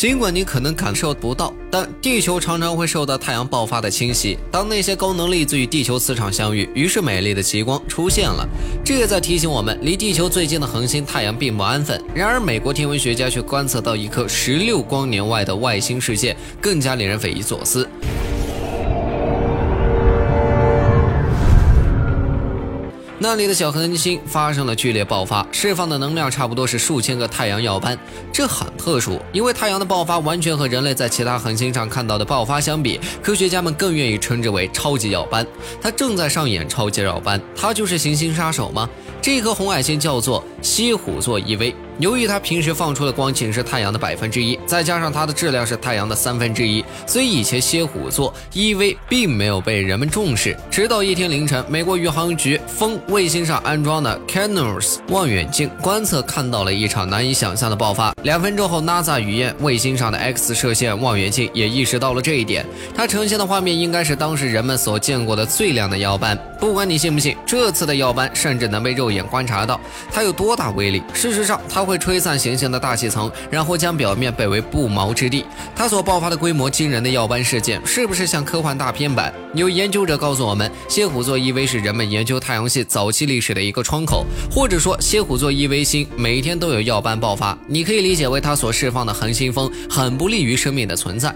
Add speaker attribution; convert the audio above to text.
Speaker 1: 尽管你可能感受不到，但地球常常会受到太阳爆发的侵袭。当那些高能粒子与地球磁场相遇，于是美丽的极光出现了。这也在提醒我们，离地球最近的恒星太阳并不安分。然而，美国天文学家却观测到一颗十六光年外的外星世界，更加令人匪夷所思。那里的小恒星发生了剧烈爆发，释放的能量差不多是数千个太阳耀斑。这很特殊，因为太阳的爆发完全和人类在其他恒星上看到的爆发相比，科学家们更愿意称之为超级耀斑。它正在上演超级耀斑，它就是行星杀手吗？这颗红矮星叫做西虎座 E.V。由于它平时放出的光仅是太阳的百分之一，再加上它的质量是太阳的三分之一，所以以前蝎虎座 E.V 并没有被人们重视。直到一天凌晨，美国宇航局风卫星上安装的 Canors 望远镜观测看到了一场难以想象的爆发。两分钟后，NASA 雨燕卫星上的 X 射线望远镜也意识到了这一点。它呈现的画面应该是当时人们所见过的最亮的耀斑。不管你信不信，这次的耀斑甚至能被肉眼观察到。它有多大威力？事实上，它会。会吹散行星的大气层，然后将表面变为不毛之地。它所爆发的规模惊人的耀斑事件，是不是像科幻大片版？有研究者告诉我们，蝎虎座 E.V 是人们研究太阳系早期历史的一个窗口，或者说，蝎虎座 E.V 星每天都有耀斑爆发。你可以理解为它所释放的恒星风很不利于生命的存在。